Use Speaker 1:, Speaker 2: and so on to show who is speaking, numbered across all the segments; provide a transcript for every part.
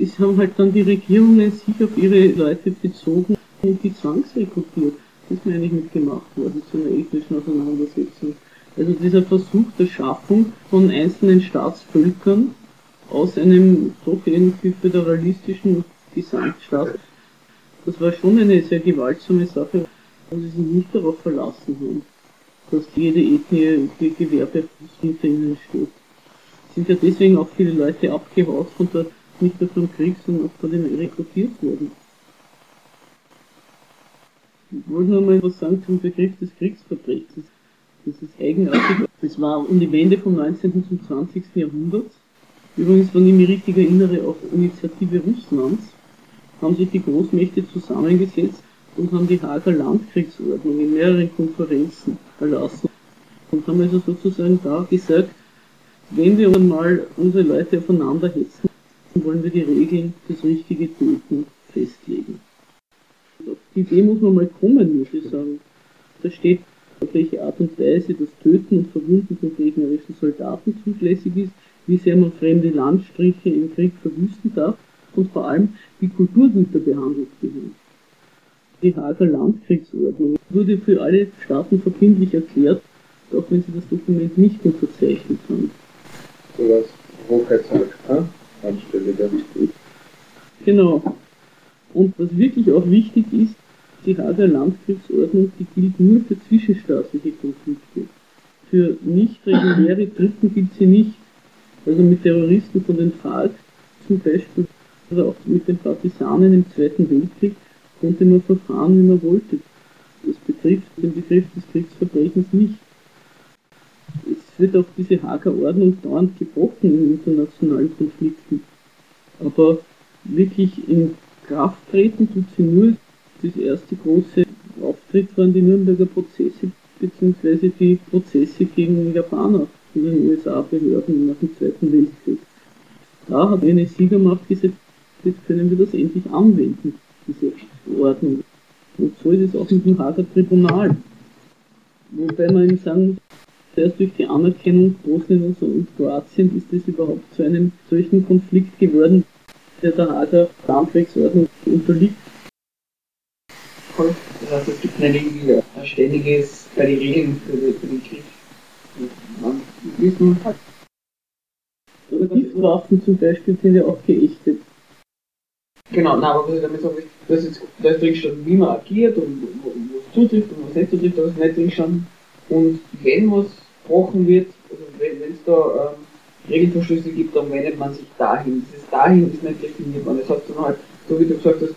Speaker 1: Es haben halt dann die Regierungen sich auf ihre Leute bezogen und die zwangsrekrutiert. Das ist mir eigentlich mitgemacht worden zu einer ethnischen Auseinandersetzung. Also dieser Versuch der Schaffung von einzelnen Staatsvölkern aus einem doch irgendwie föderalistischen Gesamtstaat, das war schon eine sehr gewaltsame Sache, wo sie sich nicht darauf verlassen haben, dass jede Ethnie die Gewerbe hinter ihnen steht. Sind ja deswegen auch viele Leute abgehaut von dort, nicht nur vom Krieg, sondern auch von denen rekrutiert wurden. Ich wollte noch mal was sagen zum Begriff des Kriegsverbrechens. Das ist eigenartig. Das war um die Wende vom 19. zum 20. Jahrhundert. Übrigens, wenn ich mich richtig erinnere, auf Initiative Russlands haben sich die Großmächte zusammengesetzt und haben die Hager Landkriegsordnung in mehreren Konferenzen erlassen. Und haben also sozusagen da gesagt, wenn wir mal unsere Leute aufeinander hetzen, wollen wir die Regeln fürs richtige Töten festlegen. Auf die Idee muss man mal kommen, muss ich sagen. Da steht, auf welche Art und Weise das Töten und Verwunden von gegnerischen Soldaten zulässig ist, wie sehr man fremde Landstriche im Krieg verwüsten darf und vor allem, wie Kulturgüter behandelt gehören. Die Hager Landkriegsordnung wurde für alle Staaten verbindlich erklärt, auch wenn sie das Dokument nicht unterzeichnet haben.
Speaker 2: So was Hochheitshalb, anstelle der
Speaker 1: Genau. Und was wirklich auch wichtig ist, die Hager Landkriegsordnung, die gilt nur für zwischenstaatliche Konflikte. Für nicht reguläre Truppen gilt sie nicht. Also mit Terroristen von den FARC zum Beispiel oder auch mit den Partisanen im Zweiten Weltkrieg konnte man verfahren, wie man wollte. Das betrifft den Begriff des Kriegsverbrechens nicht. Es wird auch diese Hager Ordnung dauernd gebrochen in internationalen Konflikten. Aber wirklich in Kraft treten tut sie nur das erste große Auftritt waren die Nürnberger Prozesse beziehungsweise die Prozesse gegen Japaner von den USA-Behörden nach dem Zweiten Weltkrieg. Da hat eine Siegermacht gesagt, jetzt können wir das endlich anwenden, diese Ordnung. Und so ist es auch mit dem Hager Tribunal. Wobei man eben sagen muss, erst durch die Anerkennung Bosniens und Kroatien ist es überhaupt zu einem solchen Konflikt geworden, der der Hager Landkriegsordnung unterliegt
Speaker 3: Volk, das heißt, es gibt eine Regel, ein ständiges bei den Regeln für, den Krieg. Man wissen halt.
Speaker 1: Oder Giftwaffen zum Beispiel sind ja auch geächtet.
Speaker 3: Genau, na, aber was ich damit sage, das ist, da ist drin schon, wie man agiert und wo, wo es zutrifft und was nicht zutrifft, da ist nicht drin schon. Und wenn was gebrochen wird, also wenn es da ähm, Regelverstöße gibt, dann wendet man sich dahin. Dieses dahin ist nicht definiert worden. Das heißt dann halt, so wie du gesagt hast,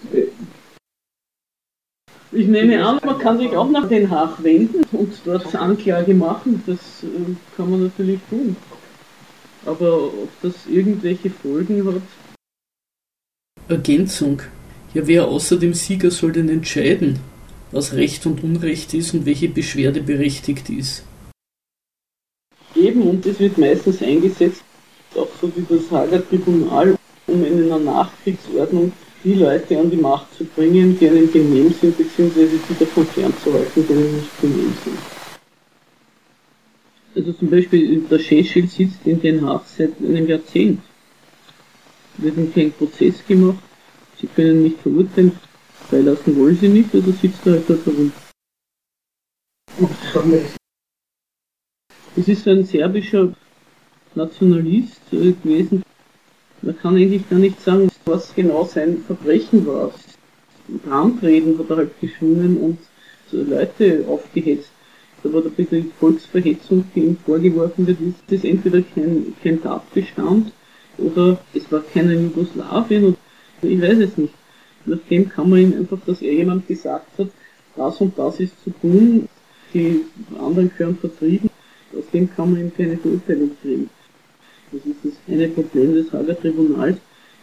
Speaker 1: ich nehme an, man kann sich auch nach Den Haag wenden und dort Anklage machen. Das äh, kann man natürlich tun. Aber ob das irgendwelche Folgen hat?
Speaker 4: Ergänzung. Ja, wer außer dem Sieger soll denn entscheiden, was Recht und Unrecht ist und welche Beschwerde berechtigt ist?
Speaker 1: Eben, und es wird meistens eingesetzt, auch so wie das Hager Tribunal, um in einer Nachkriegsordnung die Leute an die Macht zu bringen, die einem genehm sind, beziehungsweise die davon fernzuhalten, die einem nicht genehm sind. Also zum Beispiel der Schäschel sitzt in Den Haag seit einem Jahrzehnt. Wird ihm kein Prozess gemacht, sie können nicht verurteilen, freilassen wollen sie nicht, also sitzt er halt dort herum. Es ist ein serbischer Nationalist äh, gewesen, man kann eigentlich gar nicht sagen, was genau sein Verbrechen war. Brandreden hat er halt geschwungen und so Leute aufgehetzt. Da war der Begriff Volksverhetzung, die ihm vorgeworfen wird, ist das entweder kein, kein Tatbestand oder es war keiner Jugoslawien oder ich weiß es nicht. Nach dem kann man ihm einfach, dass er jemand gesagt hat, das und das ist zu tun, die anderen gehören vertrieben, dem kann man ihm keine Verurteilung kriegen. Das ist das eine Problem des Hager Tribunals.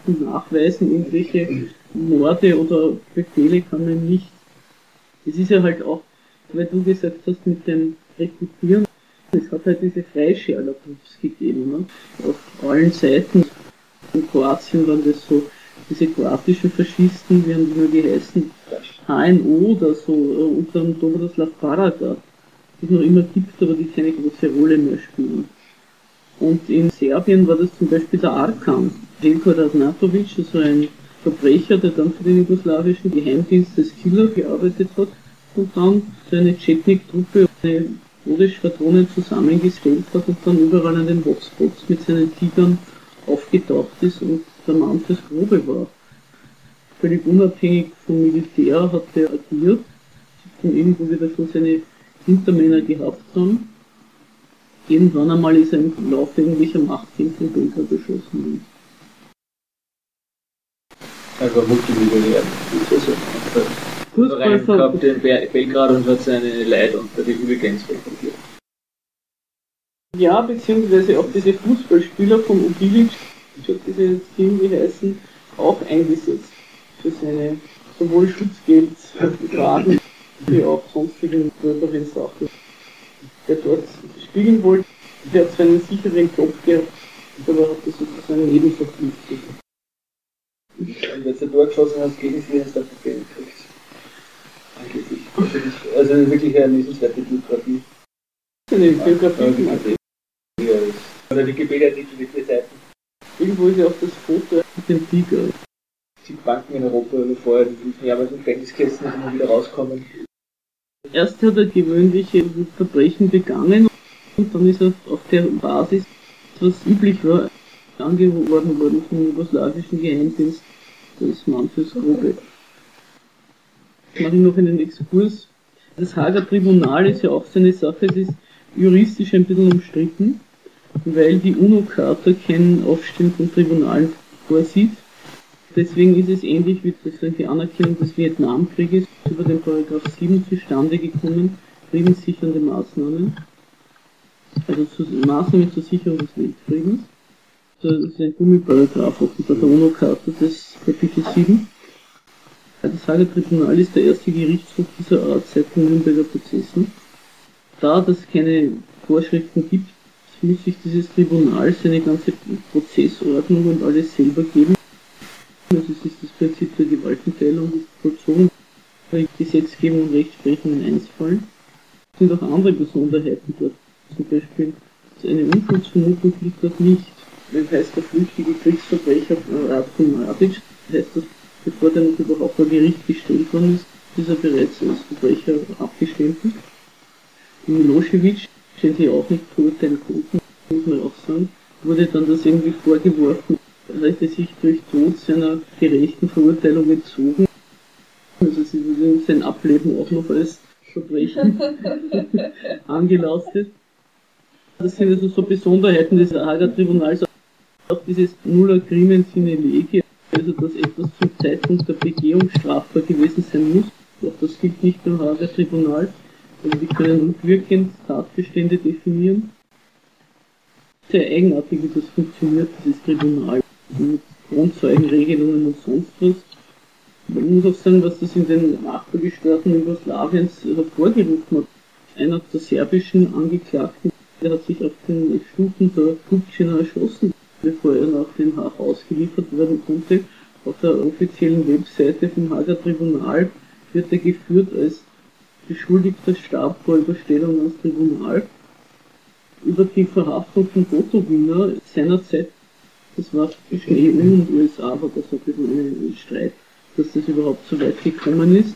Speaker 1: Nachweisen, irgendwelche Morde oder Befehle kann man nicht. Es ist ja halt auch, weil du gesagt hast, mit dem Rekrutieren, es hat halt diese Freischärler-Groups gegeben, ne? auf allen Seiten. In Kroatien waren das so, diese kroatischen Faschisten, wie haben die nur geheißen, HNO oder so, äh, unter dem Dobroslav Paraga, die noch immer gibt, aber die keine große Rolle mehr spielen. Und in Serbien war das zum Beispiel der Arkan, Jelko Radnatovic, also ein Verbrecher, der dann für den jugoslawischen Geheimdienst des Killer gearbeitet hat und dann seine Chetnik-Truppe eine Todesschwadronen zusammengestellt hat und dann überall an den Hotspots mit seinen Tigern aufgetaucht ist und der Mann fürs Grobe war. Völlig unabhängig vom Militär hat er agiert, und irgendwo wieder schon seine Hintermänner gehabt haben. Irgendwann einmal ist er im Laufe irgendwelcher Machtkämpfe in Belgrad beschossen worden.
Speaker 5: Also Multimillionär. Also,
Speaker 1: Fußball
Speaker 5: gehabt in Be- Belgrad und hat seine Leute unter die Hooligans rekrutiert.
Speaker 1: Ja, beziehungsweise auch diese Fußballspieler von Obilic, ich habe diese jetzt irgendwie heißen, auch eingesetzt für seine sowohl Schutzgeldfragen wie auch sonstigen gröberen Sachen. Der dort spielen wollte, der hat zwar einen sicheren Job gehabt, aber hat das sozusagen nebenverpflichtet.
Speaker 5: Und als er durchgeschossen hat gegen sie, hast du dafür Geld gekriegt. Angeblich. Also wirklich eine lesenswerte Biografie.
Speaker 1: Seine Biografie gemacht.
Speaker 5: Ja, das- Oder Wikipedia-Titel, die vier Seiten.
Speaker 1: Irgendwo ist ja auch das Foto mit dem Tiger.
Speaker 5: Sieben Banken in Europa oder vorher, die fünf Jahre im Gefängnis gesessen und immer wieder rauskommen.
Speaker 1: Erst hat er gewöhnliche Verbrechen begangen und dann ist er auf der Basis, was üblich war, angeworben worden vom jugoslawischen Geheimdienst, das Mann fürs Grobe. Ich mache noch einen Exkurs. Das Hager Tribunal ist ja auch so eine Sache, es ist juristisch ein bisschen umstritten, weil die UNO-Charta kein Aufstellen von Tribunalen vorsieht. Deswegen ist es ähnlich wie sozusagen die Anerkennung des Vietnamkrieges über den Paragraph 7 zustande gekommen, friedenssichernde Maßnahmen, also zu, Maßnahmen zur Sicherung des Weltfriedens. Das ist ein Gummiparagraph offenbar der UNO-Charta des Kapitel 7. Das Hager Tribunal ist der erste Gerichtshof dieser Art seit den Nürnberger Prozessen. Da es keine Vorschriften gibt, muss sich dieses Tribunal seine ganze Prozessordnung und alles selber geben. Es ist das Prinzip der Gewaltenteilung vollzogen, weil Gesetzgebung und Rechtsprechung in eins fallen. Es sind auch andere Besonderheiten dort. Zum Beispiel eine Unschuldsvermutung liegt dort nicht. Wenn heißt, der flüchtige Kriegsverbrecher Ratko Mladic, heißt das, bevor der noch überhaupt vor Gericht gestellt worden ist, ist er bereits als Verbrecher abgestempelt. Milosevic, den sie auch nicht verurteilen konnten, muss man auch sagen, wurde dann das irgendwie vorgeworfen, hätte sich durch Tod seiner gerechten Verurteilung entzogen. Also sie wurde sein Ableben auch noch als Verbrechen angelastet. Das sind also so Besonderheiten des Hager Tribunals, auch dieses Null Agreement sine lege, also dass etwas zum Zeitpunkt der Begehung strafbar gewesen sein muss. Auch das gilt nicht beim Hager Tribunal. Also wir können rückwirkend Tatbestände definieren. Sehr eigenartig, wie das funktioniert, dieses Tribunal. Mit Grundzeugenregelungen und sonst was. Man muss auch sagen, was das in den Nachbargestaaten Jugoslawiens hervorgerufen hat. Einer der serbischen Angeklagten, der hat sich auf den Stufen der Kupčina erschossen, bevor er nach Den Haag ausgeliefert werden konnte. Auf der offiziellen Webseite vom Hager Tribunal wird er geführt als beschuldigter Stab vor Überstellung ans Tribunal. Über die Verhaftung von Gotowina seinerzeit, das war zwischen EU und USA, war das ein bisschen Streit, dass das überhaupt so weit gekommen ist.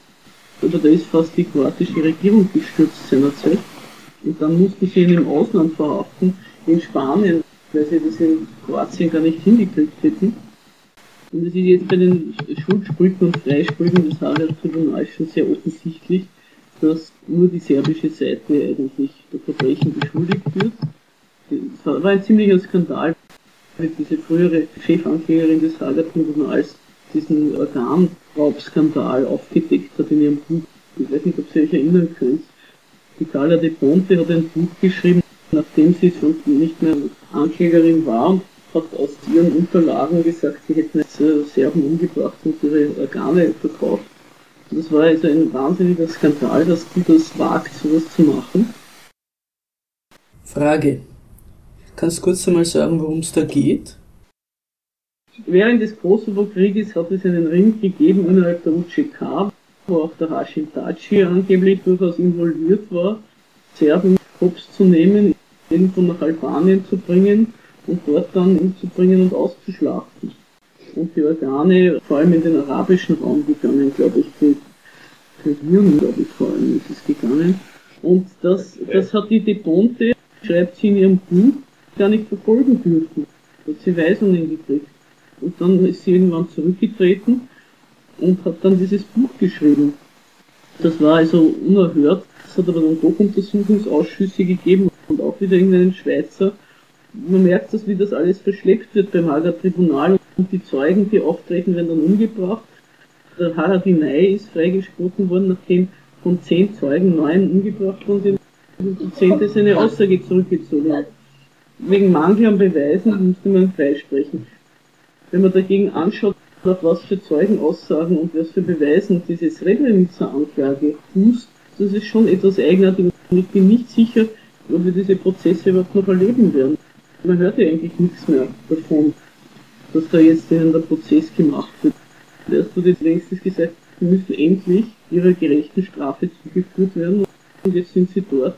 Speaker 1: Aber da ist fast die kroatische Regierung gestürzt seinerzeit. Und dann mussten sie ihn im Ausland verhaften, in Spanien, weil sie das in Kroatien gar nicht hingekriegt hätten. Und es ist jetzt bei den Schuldsprüchen und Freisprüchen des Hager Tribunals schon sehr offensichtlich, dass nur die serbische Seite eigentlich der Verbrechen beschuldigt wird. Es war ein ziemlicher Skandal, weil diese frühere Chefanklägerin des Hager Tribunals diesen Organraubskandal aufgedeckt hat in ihrem Buch. Ich weiß nicht, ob Sie euch erinnern könnt. Die Carla de Ponte hat ein Buch geschrieben, nachdem sie schon nicht mehr Anklägerin war und hat aus ihren Unterlagen gesagt, sie hätten Serben umgebracht und ihre Organe verkauft. Das war also ein wahnsinniger Skandal, dass die das wagt, sowas zu machen.
Speaker 4: Frage. Kannst du kurz einmal sagen, worum es da geht?
Speaker 1: Während des Kosovo-Krieges hat es einen Ring gegeben innerhalb der UCK, wo auch der Hashim Taci angeblich durchaus involviert war, Serben hops zu nehmen, irgendwo nach Albanien zu bringen und dort dann umzubringen und auszuschlachten. und die Organe vor allem in den arabischen Raum gegangen, glaube ich, für, für Hirn, glaube ich, vor allem ist es gegangen. Und das, das hat die Deponte, schreibt sie in ihrem Buch, gar nicht verfolgen dürfen. Hat sie Weisungen gekriegt. Und dann ist sie irgendwann zurückgetreten und hat dann dieses Buch geschrieben. Das war also unerhört. Es hat aber dann doch Untersuchungsausschüsse gegeben und auch wieder irgendeinen Schweizer. Man merkt das, wie das alles verschleppt wird beim Hager Tribunal und die Zeugen, die auftreten, werden dann umgebracht. Der Haradinei ist freigesprochen worden, nachdem von zehn Zeugen neun umgebracht worden sind. Die zehnte seine Aussage zurückgezogen hat. Wegen Mangel an Beweisen musste man freisprechen. Wenn man dagegen anschaut, auf was für Zeugenaussagen und was für Beweisen diese Srebrenica-Anklage fußt, das ist schon etwas eigenartig und ich bin nicht sicher, ob wir diese Prozesse überhaupt noch erleben werden. Man hört ja eigentlich nichts mehr davon, dass da jetzt in der Prozess gemacht wird. Erst wurde jetzt längstens gesagt, sie müssen endlich ihrer gerechten Strafe zugeführt werden und jetzt sind sie dort.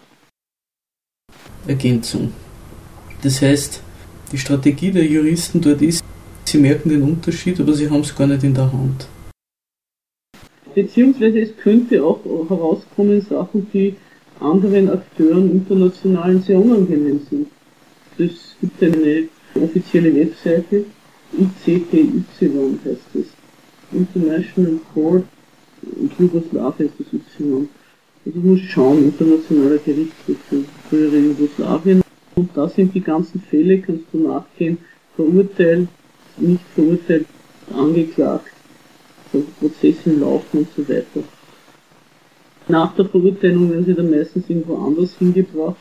Speaker 4: Ergänzung. Das heißt, die Strategie der Juristen dort ist, sie merken den Unterschied, aber sie haben es gar nicht in der Hand.
Speaker 1: Beziehungsweise es könnte auch herauskommen Sachen, die anderen Akteuren internationalen sehr unangenehm sind. Es gibt eine offizielle Webseite, ICTY heißt es. International Court in Jugoslawien ist das Y. Also ich muss schauen, internationaler Gerichtshof für frühere Jugoslawien. Und da sind die ganzen Fälle, kannst du nachgehen, verurteilt, nicht verurteilt, angeklagt, Prozesse laufen und so weiter. Nach der Verurteilung werden sie dann meistens irgendwo anders hingebracht.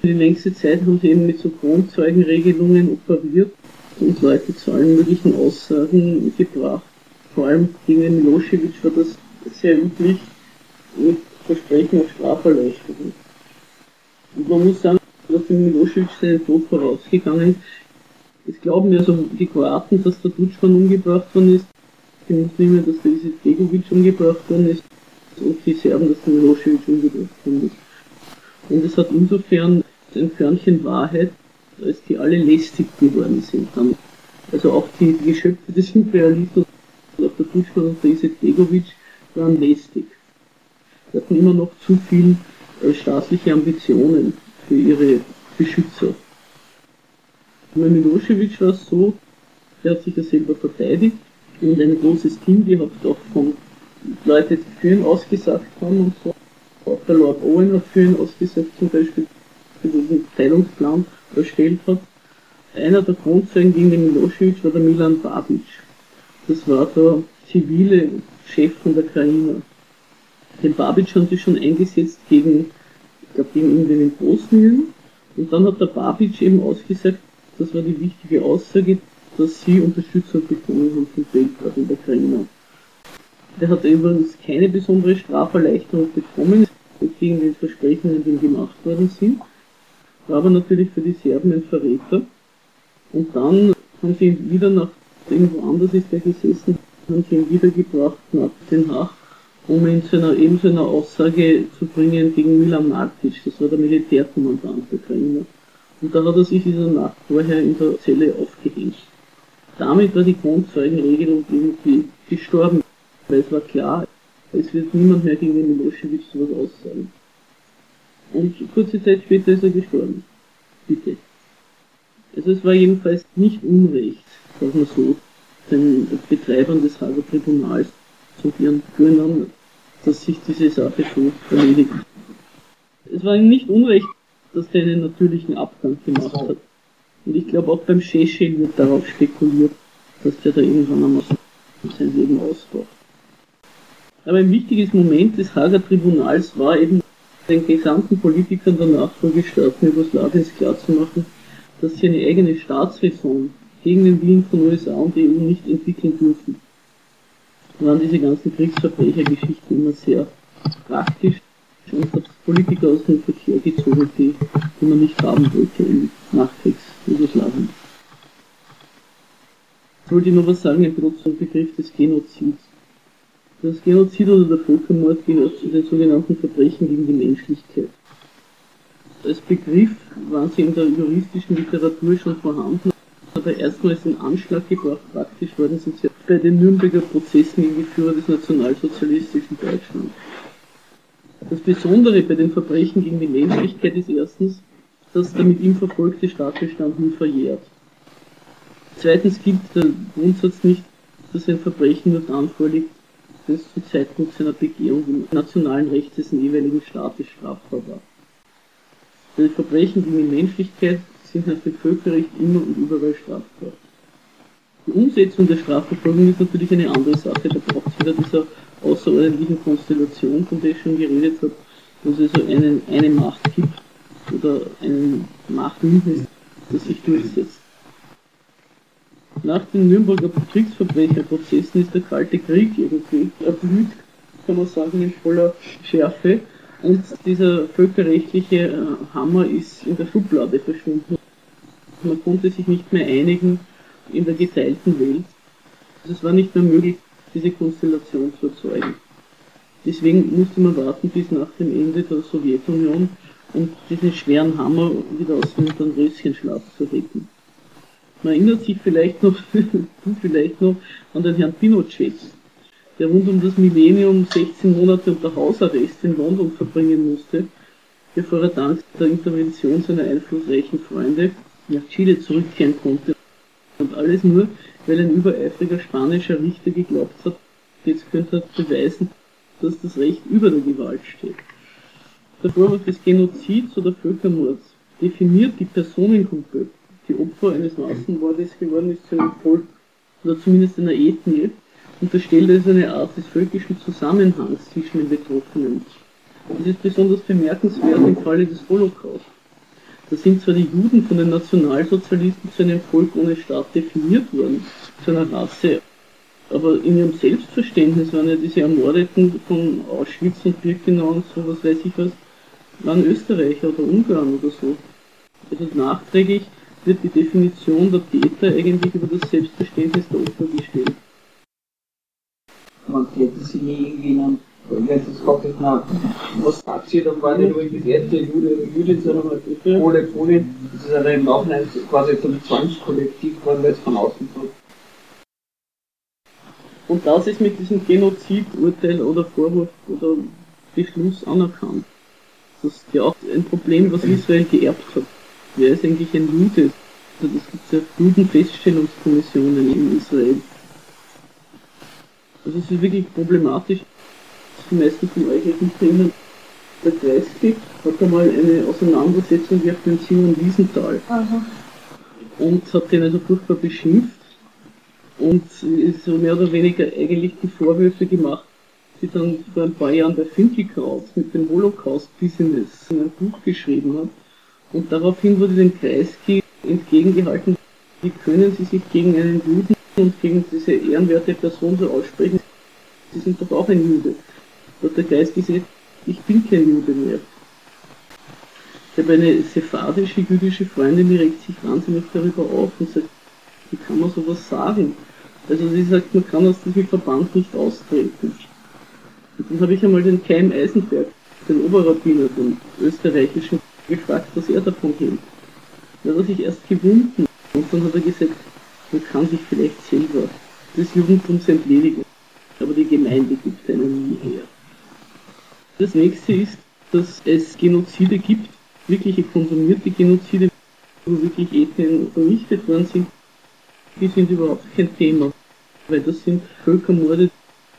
Speaker 1: Für die längste Zeit haben sie eben mit so Kronzeugenregelungen operiert und Leute zu allen möglichen Aussagen gebracht. Vor allem gegen Milosevic war das sehr üblich mit Versprechen auf Straferleichterung. Und man muss sagen, dass dem Milosevic seinen Tod vorausgegangen ist. Es glauben ja so die Kroaten, dass der Dutschmann umgebracht worden ist, die Muslime, dass der Izetbegovic umgebracht worden ist und die Serben, dass der Milosevic umgebracht worden ist. Und es hat insofern ein Körnchen Wahrheit, als die alle lästig geworden sind. Dann. Also auch die, Geschöpfe des Imperialismus, auch der Dutschmann und der Izetbegovic, waren lästig. Sie hatten immer noch zu viel äh, staatliche Ambitionen für ihre Beschützer. Bei Milosevic war es so, er hat sich ja selber verteidigt und ein großes Team gehabt, auch von Leuten, die für ihn ausgesagt haben und so. Auch der Lord Owen hat für ihn ausgesagt, zum Beispiel, für diesen Teilungsplan erstellt hat. Einer der Grundzeugen gegen den Milosevic war der Milan Babic. Das war der zivile Chef von der Krajina. Den Babic haben sie schon eingesetzt gegen, glaube, gegen irgendwen in Bosnien. Und dann hat der Babic eben ausgesagt, das war die wichtige Aussage, dass sie Unterstützung bekommen haben von Belgrad in der Krajina. Der hat übrigens keine besondere Straferleichterung bekommen, gegen den Versprechungen, die ihm gemacht worden sind war aber natürlich für die Serben ein Verräter. Und dann haben sie ihn wieder nach, irgendwo anders ist er gesessen, haben sie ihn wiedergebracht nach Den Haag, um ihn zu einer, eben zu einer Aussage zu bringen gegen Milan Martic, das war der Militärkommandant der Ukraine. Und da hat er sich der Nacht vorher in der Zelle aufgehängt. Damit war die Grundzeugenregelung irgendwie gestorben, weil es war klar, es wird niemand mehr gegen den Milosevic sowas aussagen. Und kurze Zeit später ist er gestorben. Bitte. Also es war jedenfalls nicht Unrecht, sagen wir so, den Betreibern des Hager Tribunals zu ihren Führern, dass sich diese Sache so erledigt. Es war ihm nicht Unrecht, dass der einen natürlichen Abgang gemacht hat. Und ich glaube auch beim Sheshel wird darauf spekuliert, dass der da irgendwann einmal sein Leben ausbraucht. Aber ein wichtiges Moment des Hager Tribunals war eben den gesamten Politikern der Nachfolgestaaten Jugoslawiens klarzumachen, dass sie eine eigene Staatsräson gegen den Willen von USA und EU nicht entwickeln dürfen. Waren diese ganzen Kriegsverbrechergeschichten immer sehr praktisch und hat Politiker aus dem Verkehr gezogen, die, die man nicht haben wollte im Nachkriegs-Jugoslawien. Ich wollte noch was sagen, ein zum Begriff des Genozids. Das Genozid oder der Völkermord gehört zu den sogenannten Verbrechen gegen die Menschlichkeit. Als Begriff waren sie in der juristischen Literatur schon vorhanden aber erstmals in Anschlag gebracht praktisch worden sind sie bei den Nürnberger Prozessen gegen die Führer des nationalsozialistischen Deutschlands. Das Besondere bei den Verbrechen gegen die Menschlichkeit ist erstens, dass der mit ihm verfolgte Staatsbestand nie verjährt. Zweitens gilt der Grundsatz nicht, dass ein Verbrechen nur dann vorliegt, wenn es zum Zeitpunkt seiner Begehung im nationalen Recht des jeweiligen Staates strafbar war. Die Verbrechen gegen die Menschlichkeit sind nach dem Völkerrecht immer und überall strafbar. Die Umsetzung der Strafverfolgung ist natürlich eine andere Sache. Da braucht es wieder dieser außerordentlichen Konstellation, von der ich schon geredet habe, wo es also einen, eine Macht gibt oder ein Machtbündnis, das sich durchsetzt. Nach den Nürnberger Kriegsverbrecherprozessen ist der Kalte Krieg irgendwie erblüht, kann man sagen, in voller Schärfe. Und dieser völkerrechtliche äh, Hammer ist in der Schublade verschwunden. Man konnte sich nicht mehr einigen in der geteilten Welt. Es war nicht mehr möglich, diese Konstellation zu erzeugen. Deswegen musste man warten bis nach dem Ende der Sowjetunion, um diesen schweren Hammer wieder aus dem Dornröschenschlaf zu retten. Man erinnert sich vielleicht noch, vielleicht noch, an den Herrn Pinochet, der rund um das Millennium 16 Monate unter Hausarrest in London verbringen musste, bevor er dank der Intervention seiner einflussreichen Freunde nach Chile zurückkehren konnte. Und alles nur, weil ein übereifriger spanischer Richter geglaubt hat, jetzt könnte er beweisen, dass das Recht über der Gewalt steht. Der Vorwurf des Genozids oder Völkermords definiert die Personengruppe, die Opfer eines Massenmordes geworden ist, zu einem Volk oder zumindest einer Ethnie, unterstellt es eine Art des völkischen Zusammenhangs zwischen den Betroffenen. Das ist besonders bemerkenswert im Falle des Holocaust. Da sind zwar die Juden von den Nationalsozialisten zu einem Volk ohne Staat definiert worden, zu einer Rasse, aber in ihrem Selbstverständnis waren ja diese Ermordeten von Auschwitz und Birkenau und so, was weiß ich was, waren Österreicher oder Ungarn oder so. Also nachträglich wird die Definition der Täter eigentlich über das Selbstverständnis der Opfer gestellt.
Speaker 3: Man hätte sich nie irgendwie in einem wenn du gefragt hast, na, was passiert, dann war nicht nur das erste Jude oder Judin, sondern Pole, Pole. Das ist halt im Nachhinein quasi zum Zwangskollektiv geworden, weil es von außen so.
Speaker 1: Und das ist mit diesem Genozidurteil oder Vorwurf oder Beschluss anerkannt. Das ist ja auch ein Problem, was Israel geerbt hat. Wer ist eigentlich ein Jude? Also das gibt ja Judenfeststellungskommissionen in Israel. Also es ist wirklich problematisch die meisten von euch nicht erinnern, der Kreisky hat einmal eine Auseinandersetzung gehabt mit Simon Wiesenthal. Aha. Und hat den also furchtbar beschimpft und ist so mehr oder weniger eigentlich die Vorwürfe gemacht, die dann vor ein paar Jahren bei Finkelkraut mit dem Holocaust-Business in ein Buch geschrieben hat. Und daraufhin wurde dem Kreisky entgegengehalten, wie können Sie sich gegen einen Juden und gegen diese ehrenwerte Person so aussprechen? Sie sind doch auch ein Jude hat der Geist gesagt, ich bin kein Jude mehr. Ich habe eine sephardische jüdische Freundin, die regt sich wahnsinnig darüber auf und sagt, wie kann man sowas sagen? Also sie sagt, man kann aus diesem Verband nicht austreten. Und dann habe ich einmal den Keim Eisenberg, den Oberrabbiner, den österreichischen, gefragt, was er davon hält. Da hat sich erst gewunden und dann hat er gesagt, man kann sich vielleicht selber des Judentums entledigen, aber die Gemeinde gibt einen nie her. Das nächste ist, dass es Genozide gibt, wirkliche konsumierte Genozide, wo wirklich Ethnien vernichtet worden sind. Die sind überhaupt kein Thema, weil das sind Völkermorde,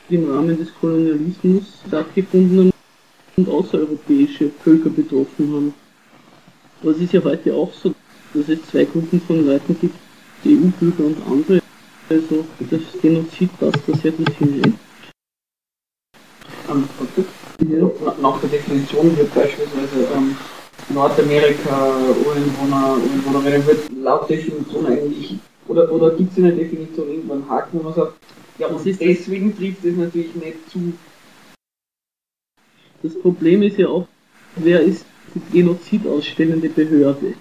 Speaker 1: die im Rahmen des Kolonialismus stattgefunden haben und außereuropäische Völker betroffen haben. Aber es ist ja heute auch so, dass es zwei Gruppen von Leuten gibt, die EU-Bürger und andere. Also das Genozid passt da sehr gut hinein.
Speaker 3: Nach der Definition wird beispielsweise ähm, Nordamerika Ureinwohner, Ureinwohnerinnen wird laut Definition eigentlich, oder, oder gibt es in der Definition irgendwann einen Haken, wo man sagt, ja, und deswegen trifft es natürlich nicht zu.
Speaker 1: Das Problem ist ja auch, wer ist die Genozid ausstellende Behörde?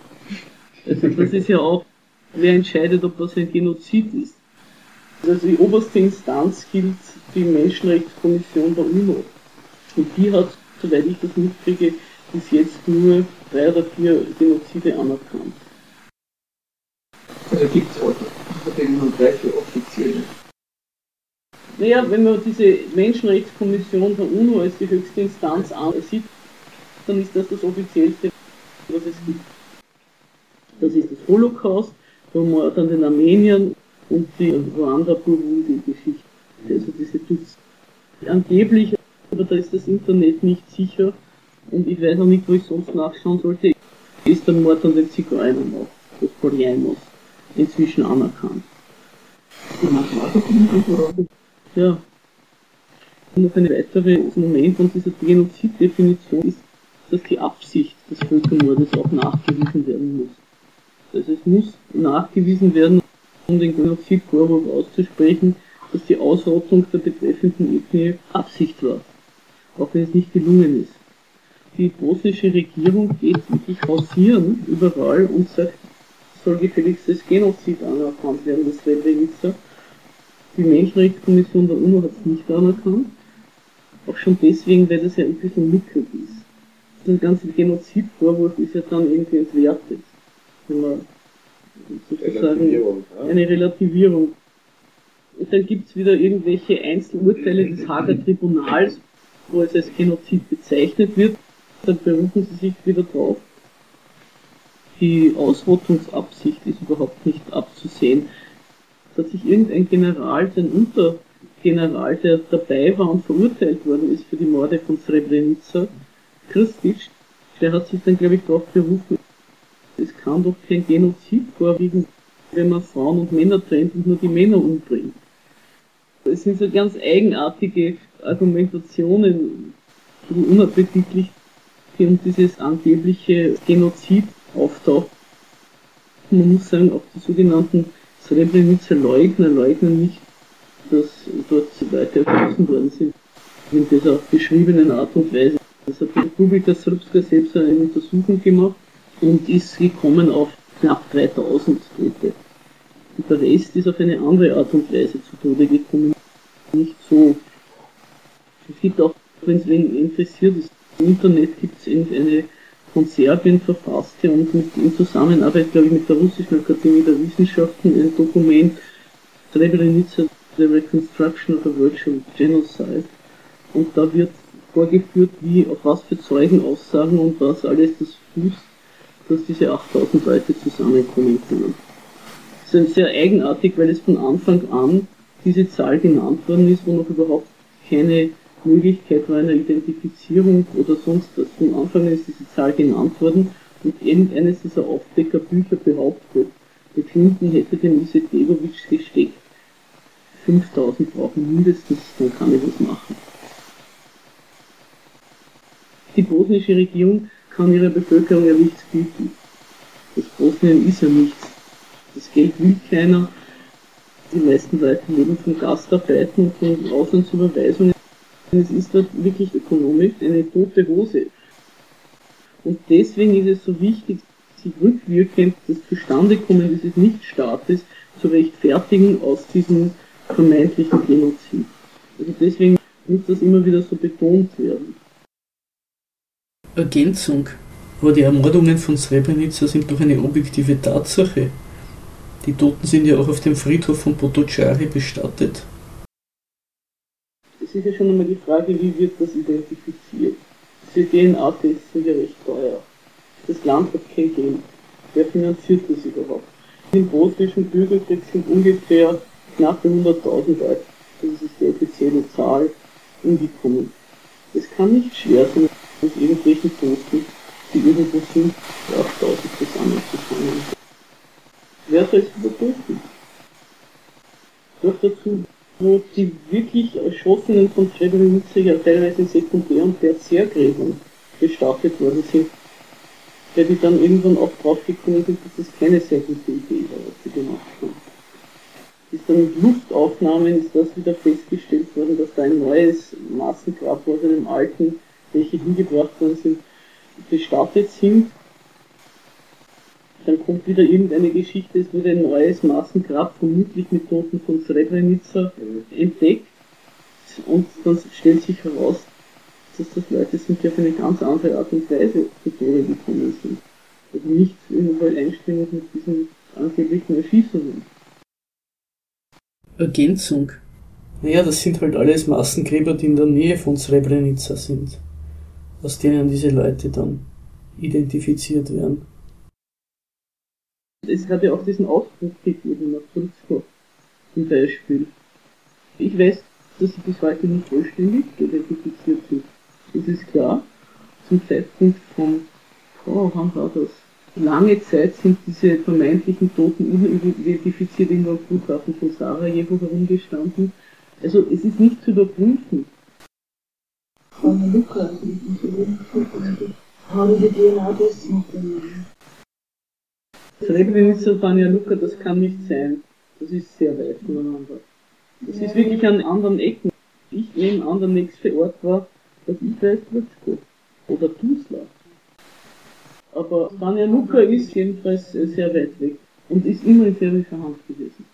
Speaker 1: Also das ist ja auch, wer entscheidet, ob das ein Genozid ist. Also die oberste Instanz gilt die Menschenrechtskommission der UNO. Und die hat, soweit ich das mitkriege, bis jetzt nur drei oder vier Genozide anerkannt.
Speaker 3: Also gibt es heute. Es gibt nur drei, vier offizielle.
Speaker 1: Naja, wenn man diese Menschenrechtskommission der UNO als die höchste Instanz ansieht, dann ist das das offiziellste, was es gibt. Das ist das Holocaust, der Mord an den Armeniern und die Ruanda-Burundi-Geschichte. Also diese Dutz. Angeblich, aber da ist das Internet nicht sicher und ich weiß auch nicht, wo ich sonst nachschauen sollte, ist der Mord an den Zigeunern auch, das Poliamos, inzwischen anerkannt. Ja. Und noch ein weiteres Moment von dieser Genoziddefinition ist, dass die Absicht des Völkermordes auch nachgewiesen werden muss. Also es muss nachgewiesen werden, um den Genozidvorwurf auszusprechen, dass die Ausrottung der betreffenden Ethnie Absicht war, auch wenn es nicht gelungen ist. Die bosnische Regierung geht wirklich hausieren überall und sagt, soll gefälligst das Genozid anerkannt werden, das Srebrenica. Die Menschenrechtskommission der UNO hat es nicht anerkannt, auch schon deswegen, weil das ja ein bisschen mickrig ist. Der ganze Genozidvorwurf ist ja dann irgendwie entwertet, wenn man sozusagen
Speaker 2: Relativierung, ja.
Speaker 1: eine Relativierung. Und dann gibt es wieder irgendwelche Einzelurteile des Hager Tribunals, wo es als Genozid bezeichnet wird. Dann berufen sie sich wieder drauf. Die Ausrottungsabsicht ist überhaupt nicht abzusehen. Es hat sich irgendein General, ein Untergeneral, der dabei war und verurteilt worden ist für die Morde von Srebrenica, Christic, der hat sich dann, glaube ich, darauf berufen, es kann doch kein Genozid vorliegen, wenn man Frauen und Männer trennt und nur die Männer umbringt. Es sind so ganz eigenartige Argumentationen, so unappetitlich, die um dieses angebliche Genozid auftaucht. Man muss sagen, auch die sogenannten Srebrenica-Leugner leugnen nicht, dass dort Leute erschossen worden sind, in dieser beschriebenen Art und Weise. Das hat die Republika Srpska selbst eine Untersuchung gemacht und ist gekommen auf knapp 3000 Tote. Und der Rest ist auf eine andere Art und Weise zu Tode gekommen. Nicht so. Es gibt auch, wenn es wen interessiert im Internet gibt es eine von Serbien verfasste und mit, in Zusammenarbeit, glaube ich, mit der Russischen Akademie der Wissenschaften ein Dokument Srebrenica, The Reconstruction of a Virtual Genocide. Und da wird vorgeführt, wie, auf was für Zeugenaussagen und was alles das fußt, dass diese 8000 Leute zusammenkommen können. Das ist sehr eigenartig, weil es von Anfang an diese Zahl genannt worden ist, wo noch überhaupt keine Möglichkeit war einer Identifizierung oder sonst was. Von Anfang an ist diese Zahl genannt worden und irgendeines dieser Aufdeckerbücher behauptet, der Clinton hätte den Isetbegovic gesteckt. 5000 brauchen mindestens, dann kann ich was machen. Die bosnische Regierung kann ihrer Bevölkerung ja nichts bieten. Das Bosnien ist ja nichts. Das Geld will keiner. Die meisten Leute leben von Gastarbeiten und von Auslandsüberweisungen. Es ist dort wirklich ökonomisch eine tote Hose. Und deswegen ist es so wichtig, sich rückwirkend das Zustandekommen dieses Nichtstaates zu rechtfertigen aus diesem vermeintlichen Genozid. Also deswegen muss das immer wieder so betont werden.
Speaker 4: Ergänzung. Aber die Ermordungen von Srebrenica sind doch eine objektive Tatsache. Die Toten sind ja auch auf dem Friedhof von Potocari bestattet.
Speaker 1: Es ist ja schon einmal die Frage, wie wird das identifiziert? Diese DNA-Tests sind ja recht teuer. Das Land hat kein Geld. Wer finanziert das überhaupt? Im bosnischen Bürgerkrieg sind ungefähr knapp 100.000 Leute, das ist die offizielle Zahl, umgekommen. Es kann nicht schwer sein, aus irgendwelchen Toten, die irgendwo sind, 8000 zusammenzufangen. Wer soll es überprüfen? Noch dazu, wo die wirklich Erschossenen von Srebrenica ja teilweise in Sekundär- und Tertiärgräbern bestattet worden sind, der die dann irgendwann auch draufgekommen sind, dass das keine sehr gute Idee war, was sie gemacht haben. Ist dann mit Luftaufnahmen ist das wieder festgestellt worden, dass da ein neues Massengrab aus einem alten, welche hingebracht worden sind, bestattet sind. Dann kommt wieder irgendeine Geschichte, es wurde ein neues Massengrab vermutlich mit Toten von Srebrenica entdeckt und dann stellt sich heraus, dass das Leute sind, die auf eine ganz andere Art und Weise zu Tode gekommen sind. Also nicht in Übereinstimmung mit diesem angeblichen Erschießungen.
Speaker 4: Ergänzung. Naja, das sind halt alles Massengräber, die in der Nähe von Srebrenica sind, aus denen diese Leute dann identifiziert werden.
Speaker 1: Es hat ja auch diesen Ausbruch gegeben nach Trutzko zum Beispiel. Ich weiß, dass sie bis heute nicht vollständig identifiziert sind. Das ist klar. Zum Zeitpunkt von, oh, wann war das? Lange Zeit sind diese vermeintlichen Toten unidentifiziert in der Flughafen von Sarajevo herumgestanden. Also es ist nicht zu überprüfen.
Speaker 6: Von Luca, haben die DNA-Tests noch genommen?
Speaker 1: Srebrenica, Banja Luka, das kann nicht sein. Das ist sehr weit voneinander. Das ist wirklich an anderen Ecken. Ich nehme an, der nächste Ort war, dass ich weiß, Lutschko oder Tuzla. Aber Banja Luka ist jedenfalls sehr weit weg und ist immer in serbischer Hand gewesen.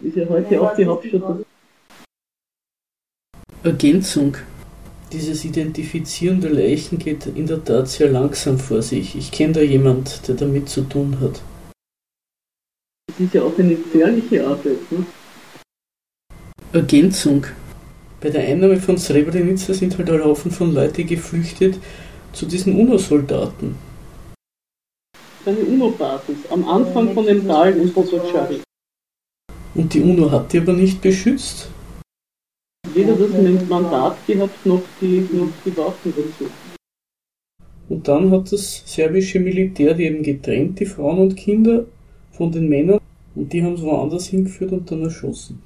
Speaker 1: Ist ja heute
Speaker 6: Ja,
Speaker 1: auch die Hauptstadt.
Speaker 4: Ergänzung. Dieses Identifizieren der Leichen geht in der Tat sehr langsam vor sich. Ich kenne da jemand, der damit zu tun hat.
Speaker 1: Das ist ja auch eine gefährliche Arbeit. Ne?
Speaker 4: Ergänzung. Bei der Einnahme von Srebrenica sind halt ein Haufen von Leuten geflüchtet zu diesen UNO-Soldaten.
Speaker 1: Eine UNO-Basis am Anfang von dem Tal in Potocari.
Speaker 4: Und die UNO hat die aber nicht beschützt.
Speaker 1: Weder das Mandat gehabt, noch die, noch die Waffen dazu.
Speaker 4: Und dann hat das serbische Militär die eben getrennt, die Frauen und Kinder, von den Männern. Und die haben es woanders hingeführt und dann erschossen.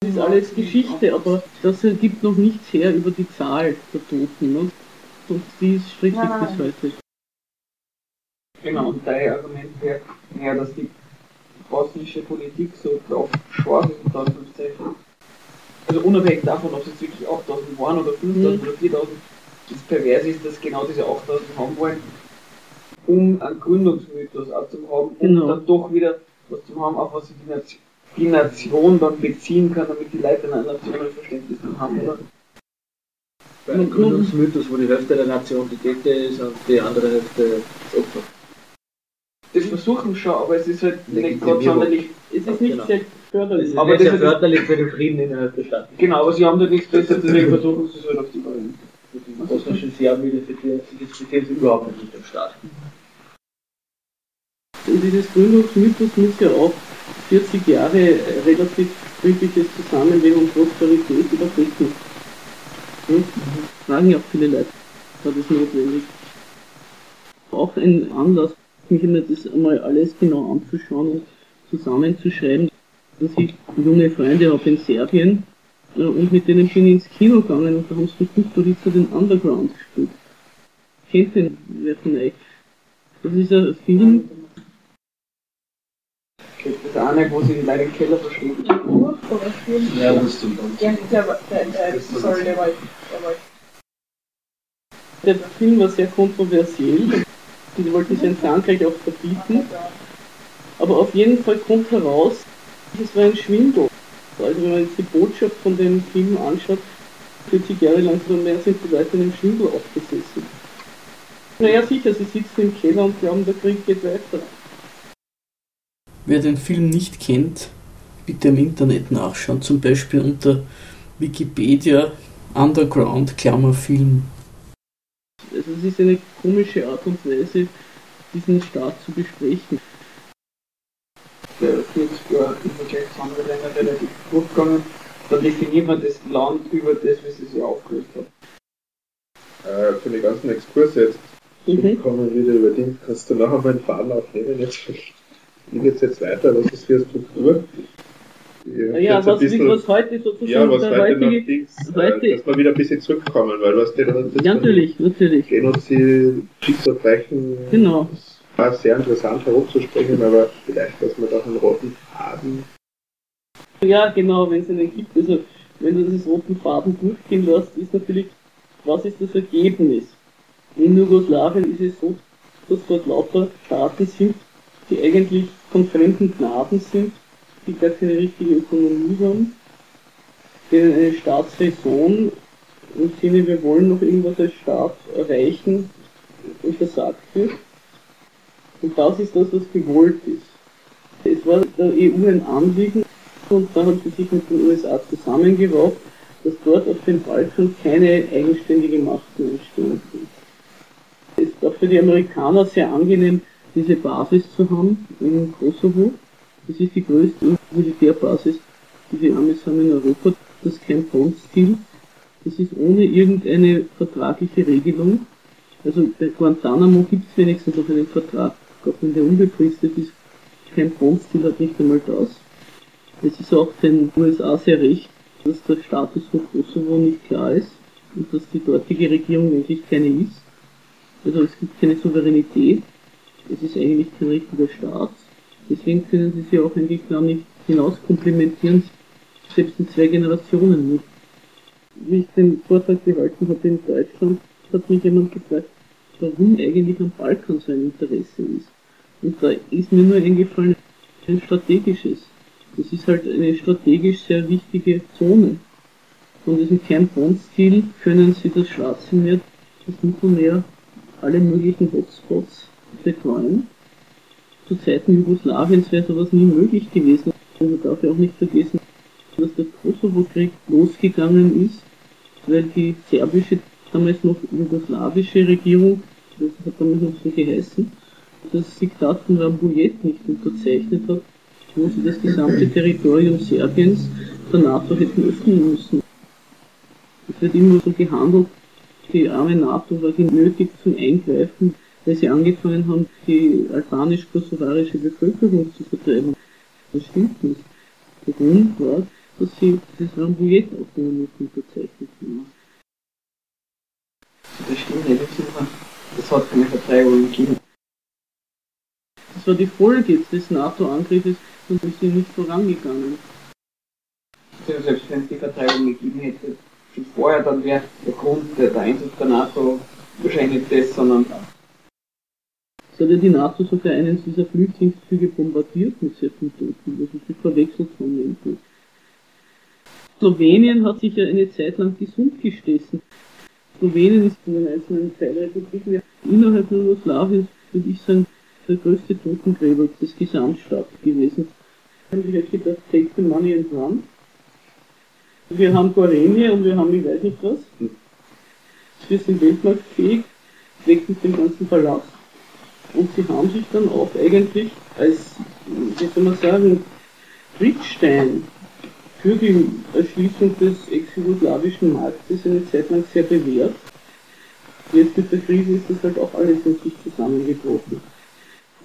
Speaker 1: Das ist alles Geschichte, aber das gibt noch nichts her über die Zahl der Toten. Ne? Und die ist strittig bis heute.
Speaker 3: Genau, und dein Argument wäre, ja, dass die bosnische Politik so drauf schwarz ist, unter Anführungszeichen. Also unabhängig davon, ob es jetzt wirklich 8000 waren oder 5000
Speaker 1: Mhm.
Speaker 3: oder 4000, das Perverse ist, dass genau diese 8000 haben wollen, um einen Gründungsmythos auch zu haben, um
Speaker 1: Genau.
Speaker 3: dann doch wieder was zu haben, auf was sich die Nation, die Nation dann beziehen kann, damit die Leute ein Nationenverständnis dann haben, oder?
Speaker 5: Bei einem Gründungsmythos, wo die Hälfte der Nation die Täter ist und die andere Hälfte das Opfer.
Speaker 3: Das versuchen schon, aber es ist halt nicht gerade sonderlich
Speaker 1: Es ist nicht
Speaker 5: Genau.
Speaker 1: sehr förderlich.
Speaker 5: ist
Speaker 3: Aber das
Speaker 5: sehr förderlich für den Frieden innerhalb der Stadt.
Speaker 3: Genau, aber sie haben da nichts besser tun, versuchen sie es halt auf die Beine.
Speaker 5: Die bosnischen Serben identifizieren sich überhaupt nicht mit dem Staat.
Speaker 1: Und dieses Gründungsmythos muss ja auch 40 Jahre relativ friedliches Zusammenleben und Prosperität überbrücken. Hm? Fragen ja auch viele Leute, war das notwendig. Auch ein Anlass, mich immer das einmal alles genau anzuschauen und zusammenzuschreiben, dass ich junge Freunde habe in Serbien äh, und mit denen bin ich ins Kino gegangen und da haben sie mit Kusturica den Underground gespielt. Kennt den wer von euch? Das ist ein Film,
Speaker 3: Das eine, wo sie die Leute im Keller verstecken.
Speaker 5: Ja, das stimmt.
Speaker 6: Ja, der, der, der, sorry, der war, der war
Speaker 1: Der Film war sehr kontroversiell. Die wollten seinen Frankreich auch verbieten. Aber auf jeden Fall kommt heraus, es war ein Schwindel. Also wenn man jetzt die Botschaft von dem Film anschaut, 40 Jahre lang oder mehr sind die Leute in einem Schwindel aufgesessen. Naja sicher, sie sitzen im Keller und glauben, der Krieg geht weiter.
Speaker 4: Wer den Film nicht kennt, bitte im Internet nachschauen, zum Beispiel unter Wikipedia Underground Klammer Film.
Speaker 1: Also es ist eine komische Art und Weise, diesen Staat zu besprechen.
Speaker 3: Der 40 Jahre Vergleich zu anderen Ländern relativ gut gegangen. Da definiert man das Land über das, wie sie sich aufgelöst hat.
Speaker 2: Äh, für den ganzen Exkurs jetzt
Speaker 1: Mhm.
Speaker 2: kommen wir wieder über den. Kannst du nachher meinen Faden aufnehmen? Jetzt wie geht's jetzt weiter? Was ist hier Struktur? Ich
Speaker 1: Ja,
Speaker 2: ein
Speaker 1: was,
Speaker 2: bisschen-
Speaker 1: was heute sozusagen
Speaker 2: ja, was heute noch
Speaker 1: heutige...
Speaker 2: Dings,
Speaker 1: heute-
Speaker 2: äh, dass wir wieder ein bisschen zurückkommen, weil du hast ja das
Speaker 1: Ja, natürlich, natürlich.
Speaker 2: Genozid, Kriegsverbrechen,
Speaker 1: Genau.
Speaker 2: War sehr interessant herumzusprechen, aber vielleicht, dass wir da einen roten Faden
Speaker 1: Ja, genau, wenn es einen gibt. Also, wenn du dieses roten Faden durchgehen lässt, ist natürlich, was ist das Ergebnis? In Jugoslawien ist es so, dass dort lauter Staaten sind, die eigentlich von fremden Gnaden sind, die gar keine richtige Ökonomie haben, denen eine Staatsräson im Sinne, wir wollen noch irgendwas als Staat erreichen, untersagt wird. Und das ist das, was gewollt ist. Es war der EU ein Anliegen und da haben sie sich mit den USA zusammengerauft, dass dort auf dem Balkan keine eigenständige Macht mehr entstehen kann. Es ist auch für die Amerikaner sehr angenehm, diese Basis zu haben in Kosovo. Das ist die größte Militärbasis, die die Amis haben in Europa, das Camp Bond-Stil. Das ist ohne irgendeine vertragliche Regelung. Also bei Guantanamo gibt es wenigstens noch einen Vertrag, auch wenn der unbefristet ist. Camp Bond-Stil hat nicht einmal das. Es ist auch den USA sehr recht, dass der Status von Kosovo nicht klar ist und dass die dortige Regierung eigentlich keine ist. Also es gibt keine Souveränität. Es ist eigentlich kein richtiger Staat. Deswegen können sie sich auch eigentlich gar nicht hinauskomplimentieren, selbst in zwei Generationen nicht. Wie ich den Vortrag gehalten habe in Deutschland, hat mich jemand gefragt, warum eigentlich am Balkan so ein Interesse ist. Und da ist mir nur eingefallen, ein strategisches. Das ist halt eine strategisch sehr wichtige Zone. Von diesem Camp-Bond-Stil können sie das Schwarze Meer, das Mittelmeer, alle möglichen Hotspots betreuen. Zu Zeiten Jugoslawiens wäre sowas nie möglich gewesen. Und man darf ja auch nicht vergessen, dass der Kosovo-Krieg losgegangen ist, weil die serbische, damals noch jugoslawische Regierung, das hat damals noch so geheißen, das Diktat von Rambouillet nicht unterzeichnet hat, wo sie das gesamte Territorium Serbiens der NATO hätten öffnen müssen. Es wird immer so gehandelt, die arme NATO war genötigt zum Eingreifen, weil sie angefangen haben, die albanisch-kosovarische Bevölkerung zu vertreiben. Das stimmt nicht. Der Grund war, dass sie das Rambouillet-Abkommen nicht unterzeichnet haben.
Speaker 3: Das stimmt nicht, das hat keine Vertreibung gegeben.
Speaker 1: Das war die Folge des NATO-Angriffes und wir sind nicht vorangegangen.
Speaker 3: Selbst wenn es die Vertreibung gegeben hätte, schon vorher, dann wäre der Grund der, der Einsatz der NATO wahrscheinlich nicht das, sondern
Speaker 1: Es hat ja die NATO sogar einen dieser Flüchtlingszüge bombardiert mit sehr vielen Toten, das ist nicht verwechselt von Menschen. Slowenien hat sich ja eine Zeit lang gesund gestessen. Slowenien ist in den einzelnen Teilrepubliken innerhalb Jugoslawiens, würde ich sagen, der größte Totengräber des Gesamtstaates gewesen. Haben sich jetzt gedacht, take the money and run. Wir haben Gorenie und wir haben ich weiß nicht was. Wir sind weltmarktfähig, weg mit dem ganzen Verlass. Und sie haben sich dann auch eigentlich als, wie soll man sagen, Trittstein für die Erschließung des ex-jugoslawischen Marktes eine Zeit lang sehr bewährt. Jetzt mit der Krise ist das halt auch alles in sich zusammengebrochen.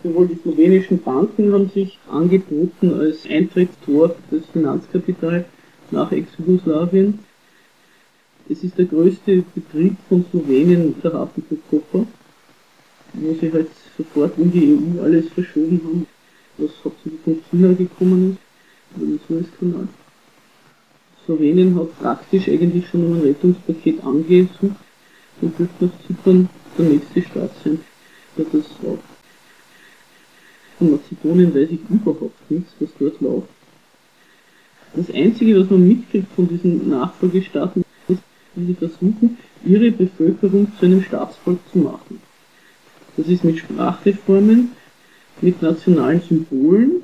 Speaker 1: Sowohl die slowenischen Banken haben sich angeboten als Eintrittstor das Finanzkapital nach Ex-Jugoslawien. Es ist der größte Betrieb von Slowenien, der Hafen für Kopper, wo sie halt sofort in die EU alles verschoben haben, was hauptsächlich von China gekommen ist, über den Suezkanal. Slowenien hat praktisch eigentlich schon um ein Rettungspaket angesucht und dürfte nach Zypern der nächste Staat sein, der das auch. Von Mazedonien weiß ich überhaupt nichts, was dort läuft. Das Einzige, was man mitkriegt von diesen Nachfolgestaaten, ist, wie sie versuchen, ihre Bevölkerung zu einem Staatsvolk zu machen. Das ist mit Sprachreformen, mit nationalen Symbolen.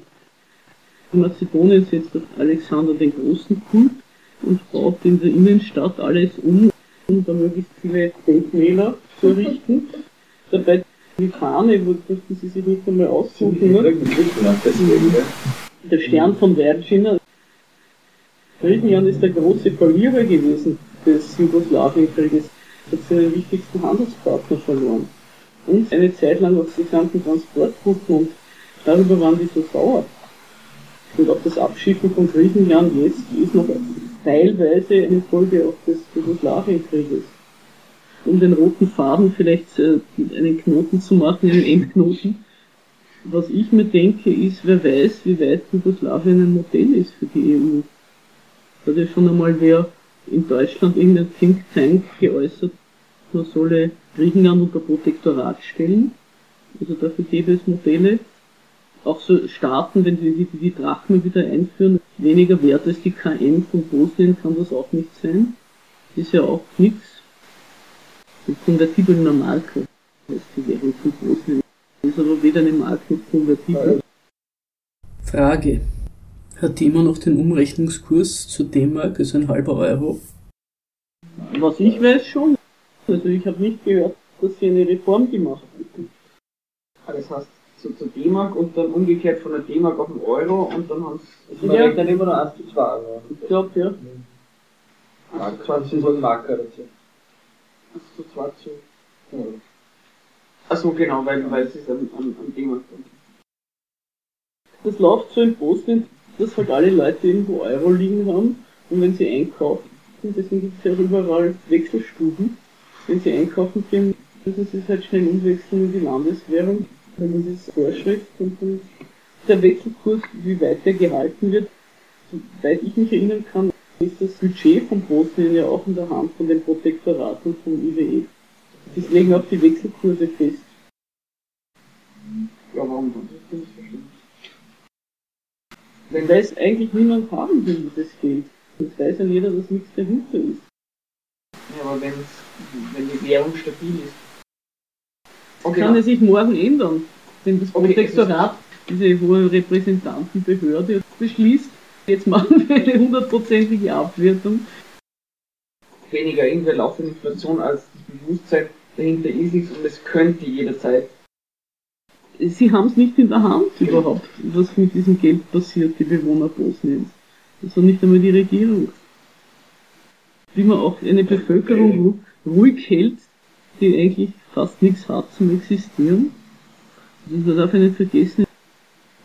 Speaker 1: Mazedonien setzt auf Alexander den Großen Kult und baut in der Innenstadt alles um, um da möglichst viele Denkmäler zu errichten. Dabei die Fahne, wo dürften sie sich nicht einmal aussuchen. Ne? Der Stern von Vergina. Griechenland ist der große Verlierer gewesen des Jugoslawienkrieges, hat seinen wichtigsten Handelspartner verloren. Und eine Zeit lang auch die gesamten Transportrouten und darüber waren die so sauer. Und auch das Abschiffen von Griechenland jetzt ist noch teilweise eine Folge auch des Jugoslawienkrieges. Um den roten Faden vielleicht äh, einen Knoten zu machen, einen Endknoten. Was ich mir denke ist, wer weiß, wie weit Jugoslawien ein Modell ist für die EU. Da hat ja schon einmal wer in Deutschland irgendein Think Tank geäußert, man solle Griechenland unter Protektorat stellen. Also dafür gäbe es Modelle. Auch so Staaten, wenn sie die, die Drachme wieder einführen, weniger wert als die KM von Bosnien kann das auch nicht sein. Ist ja auch nichts. Konvertibel Normalka heißt die Währung von Bosnien. ist aber weder eine Mark noch konvertibel.
Speaker 4: Frage. Hat die immer noch den Umrechnungskurs zu D-Mark, also ein halber Euro?
Speaker 1: Was ich weiß schon. Also ich habe nicht gehört, dass sie eine Reform gemacht hätten.
Speaker 3: Ah, Das heißt, so zur D-Mark und dann umgekehrt von der D-Mark auf den Euro und dann haben
Speaker 5: Also man
Speaker 1: Ja.
Speaker 5: rechnet immer noch 1 zu 2 Euro.
Speaker 1: Ich glaube, ja.
Speaker 5: Mark, 20 so ein Marker dazu.
Speaker 3: es so zwei zu. Achso, genau, weil, weil es an, an, an D-Mark.
Speaker 1: Das läuft so in Bosnien, dass halt alle Leute irgendwo Euro liegen haben und wenn sie einkaufen, deswegen gibt es ja überall Wechselstuben, wenn sie einkaufen gehen, müssen sie es halt schnell umwechseln in die Landeswährung, weil das ist Vorschrift und dann der Wechselkurs, wie weit der gehalten wird, soweit ich mich erinnern kann, ist das Budget von Bosnien ja auch in der Hand von den Protektoraten vom IWE. Deswegen auch die Wechselkurse fest.
Speaker 3: Ja, warum dann? Das kann ich verstehen.
Speaker 1: Wenn das eigentlich niemand haben will, das Geld, das weiß ja jeder, dass nichts dahinter ist.
Speaker 3: Ja, aber wenn's, wenn die Währung stabil ist. Okay,
Speaker 1: Kann es sich morgen ändern, wenn das
Speaker 3: Okay,
Speaker 1: Protektorat, diese hohe Repräsentantenbehörde, beschließt, jetzt machen wir eine hundertprozentige Abwertung.
Speaker 3: weniger irgendwer laufende Inflation als das Bewusstsein dahinter ist nichts und es könnte jederzeit.
Speaker 1: Sie haben es nicht in der Hand überhaupt, was mit diesem Geld passiert, die Bewohner Bosniens. Also nicht einmal die Regierung. Wie man auch eine Bevölkerung ru- ruhig hält, die eigentlich fast nichts hat zum Existieren. Also man darf ja nicht vergessen,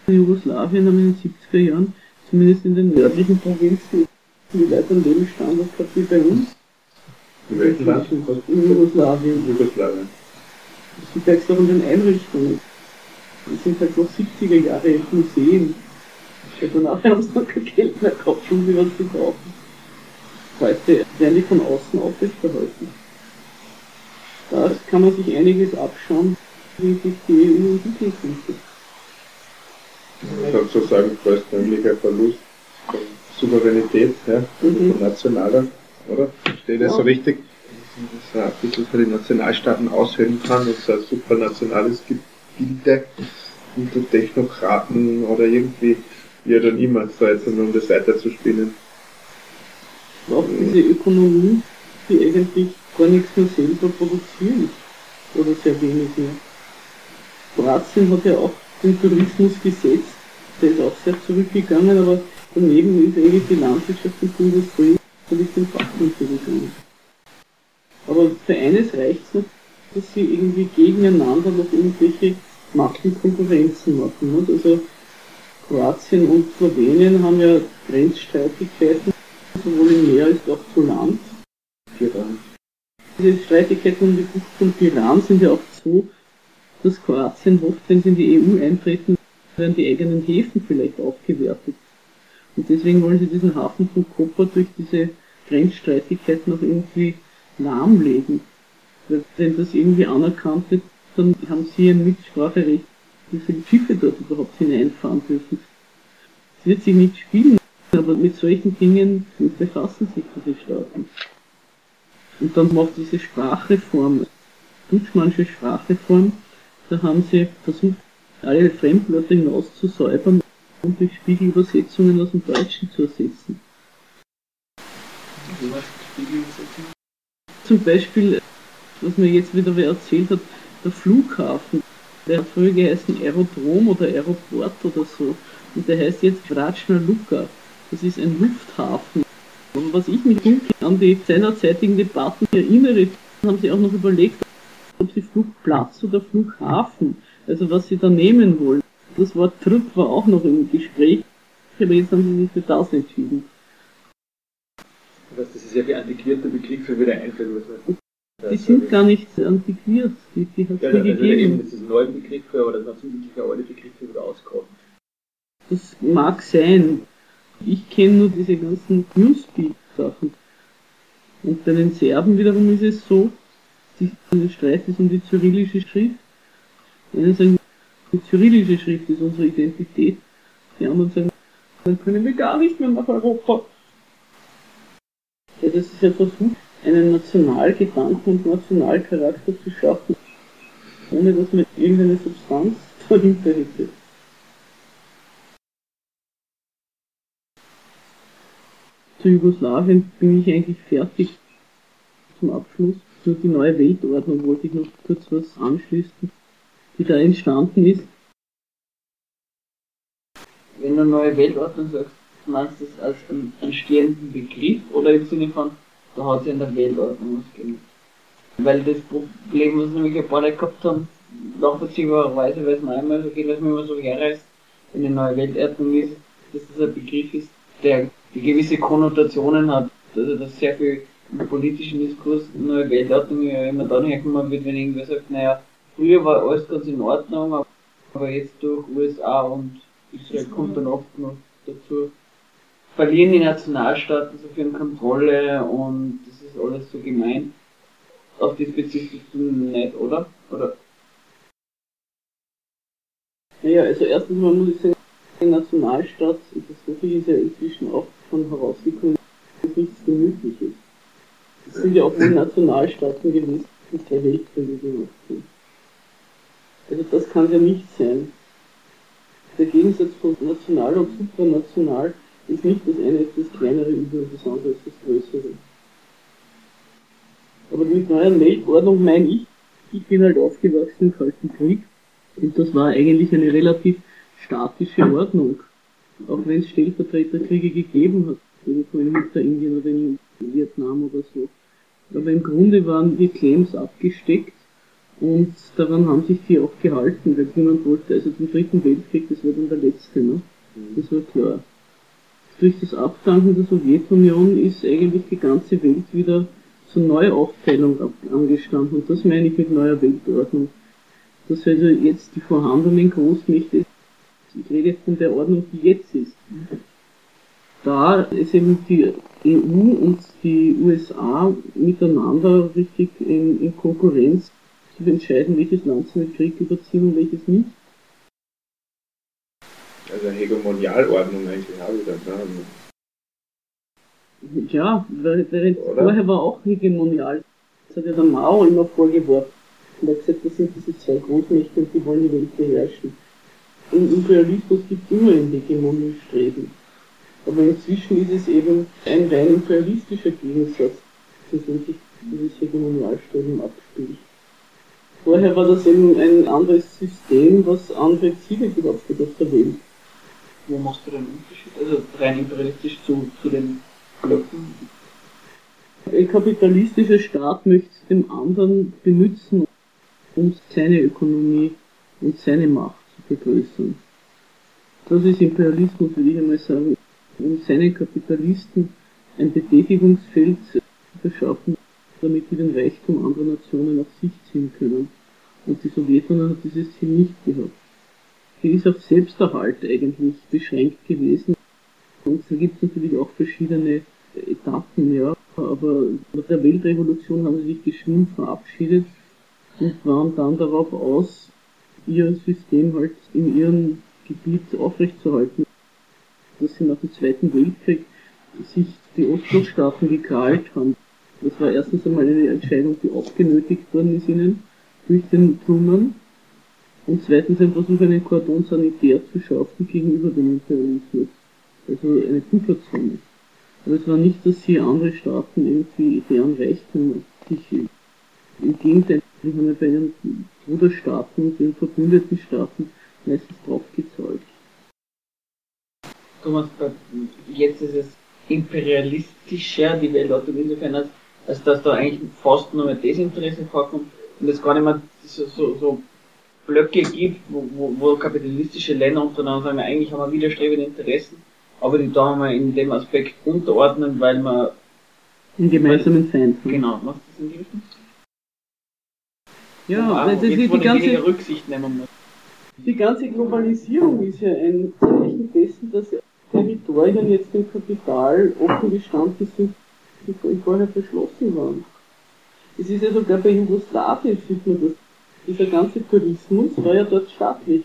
Speaker 1: in Jugoslawien haben in den 70er Jahren, zumindest in den nördlichen Provinzen, die Leute einen Lebensstandard gehabt wie bei uns.
Speaker 2: In welchem Land?
Speaker 1: In Jugoslawien.
Speaker 2: Jugoslawien.
Speaker 1: Du merkst auch an den Einrichtungen. Das sind halt noch 70er Jahre Museen. Ja, danach haben sie noch kein Geld mehr gehabt, um sie was zu kaufen. Heute werden die von außen aufrechterhalten. Da kann man sich einiges abschauen, wie sich die EU entwickeln könnte.
Speaker 2: Sozusagen größtmöglicher Verlust von Souveränität, ja,
Speaker 1: Mhm.
Speaker 2: von nationaler, oder? Verstehe ich das
Speaker 1: Ja.
Speaker 2: so richtig? Dass man ein bisschen für die Nationalstaaten aushöhlen kann und so ein supranationales Gebilde unter Technokraten oder irgendwie, wie oder immer, so jetzt um das weiterzuspinnen.
Speaker 1: Auch diese Ökonomie, die eigentlich gar nichts mehr selber produzieren. Oder sehr wenig mehr. Kroatien hat ja auch den Tourismus gesetzt. Der ist auch sehr zurückgegangen, aber daneben ist eigentlich die Landwirtschaft und die Industrie den Bach runtergegangen. Aber für eines reicht es noch, dass sie irgendwie gegeneinander noch irgendwelche Machtkonkurrenzen machen. Nicht? Also Kroatien und Slowenien haben ja Grenzstreitigkeiten, sowohl im Meer als auch zu Land. Diese Streitigkeiten um die Bucht von Iran sind ja auch so, dass Kroatien hofft, wenn sie in die EU eintreten, werden die eigenen Häfen vielleicht aufgewertet. Und deswegen wollen sie diesen Hafen von Koper durch diese Grenzstreitigkeiten auch irgendwie lahmlegen. Wenn das irgendwie anerkannt wird, dann haben sie ein Mitspracherecht, wie viele Schiffe dort überhaupt hineinfahren dürfen. Es wird sich nicht spielen, aber mit solchen Dingen befassen sich diese Staaten. Und dann macht diese Sprachreform, Dutschmannsche Sprachreform, da haben sie versucht, alle Fremdwörter hinauszusäubern und durch Spiegelübersetzungen aus dem Deutschen zu ersetzen. Zum Beispiel, was mir jetzt wieder wer erzählt hat, der Flughafen, der hat früher geheißen Aerodrom oder Aeroport oder so. Und der heißt jetzt Vrachna Luka. Das ist ein Lufthafen. Und was ich mich dunkel an die seinerzeitigen Debatten erinnere, haben sie auch noch überlegt, ob sie Flugplatz oder Flughafen, also was sie da nehmen wollen. Das Wort Trip war auch noch im Gespräch, aber jetzt haben sie sich für das entschieden.
Speaker 5: Das ist ja die antiquierte Begriff für wieder einfällt. was
Speaker 1: Die sind gar nicht antiquiert, die, die hat es
Speaker 5: Ja,
Speaker 1: nie
Speaker 5: also eben,
Speaker 1: gegeben.
Speaker 5: das ist ein neuer Begriff, aber das sind wirklich alte Begriffe wieder auskaufen.
Speaker 1: Das mag sein. Ich kenne nur diese ganzen Newspeak-Sachen. Und bei den Serben wiederum ist es so, Streit ist um die cyrillische Schrift. Einen sagen, die cyrillische Schrift ist unsere Identität. Die anderen sagen, dann können wir gar nicht mehr nach Europa. Ja, das ist ja versucht, einen Nationalgedanken und Nationalcharakter zu schaffen. ohne dass man irgendeine Substanz dahinter hätte. Zu Jugoslawien bin ich eigentlich fertig zum Abschluss. Nur die neue Weltordnung wollte ich noch kurz was anschließen, die da entstanden ist.
Speaker 3: Wenn du neue Weltordnung sagst, meinst du das als einen entstehenden Begriff oder im Sinne von, da hat sich in der Weltordnung was gegeben? Weil das Problem, was nämlich ein paar Leute gehabt haben, nachvollziehbarerweise, weil es mir einmal so geht, was mir immer so herreißt, wenn eine neue Weltordnung ist, dass das ein Begriff ist, der gewisse Konnotationen hat. Also dass sehr viel politischen Diskurs neue Weltordnung ja immer dann herkommen wird, wenn irgendwer sagt, naja, früher war alles ganz in Ordnung, aber jetzt durch USA und Israel kommt dann oft noch dazu, verlieren die Nationalstaaten so viel Kontrolle und das ist alles so gemein. Auf das bezieht sich nicht, oder? Oder?
Speaker 1: Naja, also erstens mal muss ich sagen, der Nationalstaat, das so viel ist ja inzwischen auch schon herausgekommen, ist nichts Gemütliches. Es sind ja auch wohl Nationalstaaten gewesen, die drei Weltkriege gemacht haben. Also das kann ja nicht sein. Der Gegensatz von national und supranational ist nicht das eine ist das kleinere Übel und das andere ist das größere. Aber mit neuer Weltordnung meine ich, ich bin halt aufgewachsen im Kalten Krieg und das war eigentlich eine relativ statische Ordnung. Auch wenn es Stellvertreterkriege gegeben hat, irgendwo in Hinterindien oder in Vietnam oder so. Aber im Grunde waren die Claims abgesteckt und daran haben sich die auch gehalten, weil niemand wollte, also den dritten Weltkrieg, das war dann der letzte, ne? Das war klar. Durch das Abdanken der Sowjetunion ist eigentlich die ganze Welt wieder zur Neuaufteilung angestanden. Und das meine ich mit neuer Weltordnung. Dass also jetzt die vorhandenen Großmächte, ich rede jetzt von der Ordnung, die jetzt ist, da ist eben die EU und die USA miteinander richtig in, in Konkurrenz zu entscheiden, welches Land sie mit Krieg überziehen und welches nicht.
Speaker 2: Also eine Hegemonialordnung eigentlich auch wieder. Ne?
Speaker 1: Ja, während vorher war auch hegemonial. Das hat ja der Mao immer vorgeworfen. Und er hat gesagt, das sind diese zwei Großmächte und die wollen die Welt beherrschen. Im Imperialismus gibt es immer ein Hegemoniestreben. Aber inzwischen ist es eben ein rein imperialistischer Gegensatz, für den sich dieses Hegemonialstreben abspielt. Vorher war das eben ein anderes System, was andere Ziele gehabt hat auf der Welt.
Speaker 3: Wo machst du den Unterschied? Also rein imperialistisch zu, zu den Blöcken?
Speaker 1: Ein kapitalistischer Staat möchte den anderen benutzen, um seine Ökonomie und seine Macht zu vergrößern. Das ist Imperialismus, würde ich einmal sagen, um seinen Kapitalisten ein Betätigungsfeld zu verschaffen, damit sie den Reichtum anderer Nationen auf sich ziehen können. Und die Sowjetunion hat dieses Ziel nicht gehabt. Sie ist auf Selbsterhalt eigentlich beschränkt gewesen. Und da gibt es natürlich auch verschiedene Etappen, ja. Aber nach der Weltrevolution haben sie sich geschwind verabschiedet und waren dann darauf aus, ihr System halt in ihrem Gebiet aufrechtzuerhalten. Dass sie nach dem Zweiten Weltkrieg sich die Ostblockstaaten gekrallt haben. Das war erstens einmal eine Entscheidung, die abgenötigt worden ist ihnen durch den Truman und zweitens ein Versuch, einen Kordon sanitär zu schaffen gegenüber dem Imperialismus. Also eine Pufferzone. Aber es war nicht, dass sie andere Staaten irgendwie deren Reichtum sich im Gegenteil, die haben ja bei ihren Bruderstaaten den verbündeten Staaten meistens draufgezahlt.
Speaker 3: Thomas, jetzt ist es imperialistischer, die Weltordnung insofern, als, als dass da eigentlich fast nur mehr Desinteresse vorkommt und es gar nicht mehr so, so, so Blöcke gibt, wo, wo, wo kapitalistische Länder untereinander sagen, eigentlich haben wir widerstrebende Interessen, aber die da wir in dem Aspekt unterordnen, weil man
Speaker 1: einen gemeinsamen Feind
Speaker 3: haben. Genau, macht das in die Richtung?
Speaker 1: Ja, das ist die ganze
Speaker 3: Rücksicht nehmen muss.
Speaker 1: Die ganze Globalisierung ist ja ein Zeichen dessen, dass Territorien jetzt dem Kapital offen gestanden sind, die vorher verschlossen waren. Es ist ja sogar bei Jugoslawien, sieht man das. Dieser ganze Tourismus war ja dort staatlich.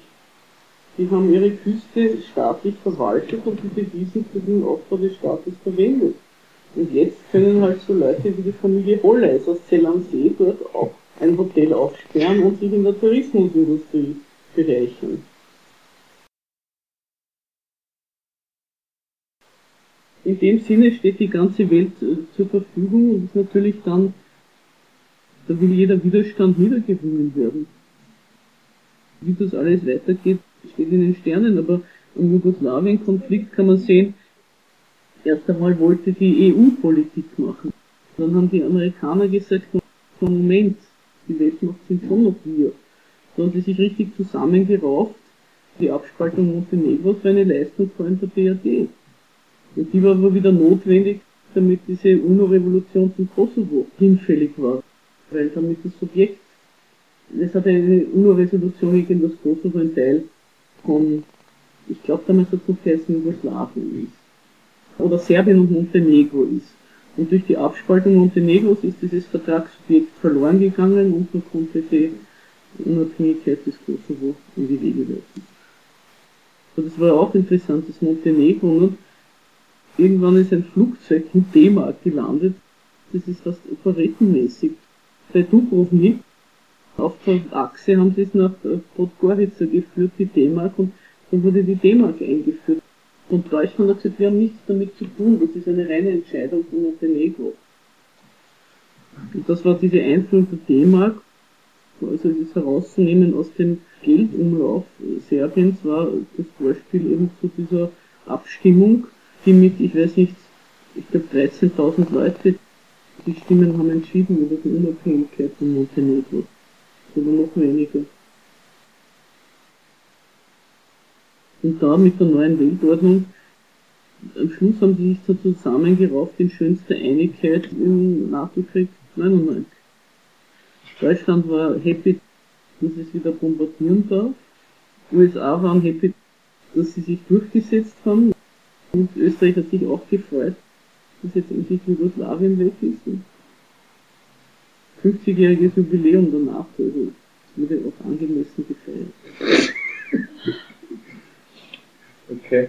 Speaker 1: Die haben ihre Küste staatlich verwaltet und die Devisen für den Aufbau des Staates verwendet. Und jetzt können halt so Leute wie die Familie Holleis aus Zell am See dort auch ein Hotel aufsperren und sich in der Tourismusindustrie bereichern. In dem Sinne steht die ganze Welt äh, zur Verfügung und ist natürlich dann, da will jeder Widerstand niedergewungen werden. Wie das alles weitergeht, steht in den Sternen, aber im Jugoslawien-Konflikt kann man sehen, erst einmal wollte die EU Politik machen. Dann haben die Amerikaner gesagt, Moment, die Weltmacht sind schon noch wir. Da haben sie sich richtig zusammengerauft. Die Abspaltung Montenegros war eine Leistung von der BRD. Und die war aber wieder notwendig, damit diese UNO-Revolution zum Kosovo hinfällig war. Weil damit das Subjekt, es hat eine UNO-Resolution gegen das Kosovo ein Teil von, ich glaube damals hat es geheißen Jugoslawien ist. Oder Serbien und Montenegro ist. Und durch die Abspaltung Montenegros ist dieses Vertragsobjekt verloren gegangen und man konnte die Unabhängigkeit des Kosovo in die Wege leiten. Und das war auch interessant, das Montenegro, und irgendwann ist ein Flugzeug in D-Mark gelandet, das ist fast operettenmäßig. Bei Dubrovnik auf der Achse haben sie es nach Podgorica geführt, die D-Mark, und dann wurde die D-Mark eingeführt. Und Deutschland hat gesagt, wir haben nichts damit zu tun, das ist eine reine Entscheidung von Montenegro. Und das war diese Einführung der D-Mark, also das herauszunehmen aus dem Geldumlauf Serbiens war das Vorspiel eben zu dieser Abstimmung, die mit, ich weiß nicht, ich glaube 13.000 Leute, die Stimmen haben entschieden über die Unabhängigkeit von Montenegro. Oder noch weniger. Und da mit der neuen Weltordnung, am Schluss haben sie sich so zusammengerauft in schönster Einigkeit im NATO-Krieg 99. Deutschland war happy, dass es wieder bombardieren darf. USA waren happy, dass sie sich durchgesetzt haben. Und Österreich hat sich auch gefreut, dass jetzt endlich Jugoslawien weg ist. 50-jähriges Jubiläum danach, also wurde auch angemessen gefeiert.
Speaker 2: Okay.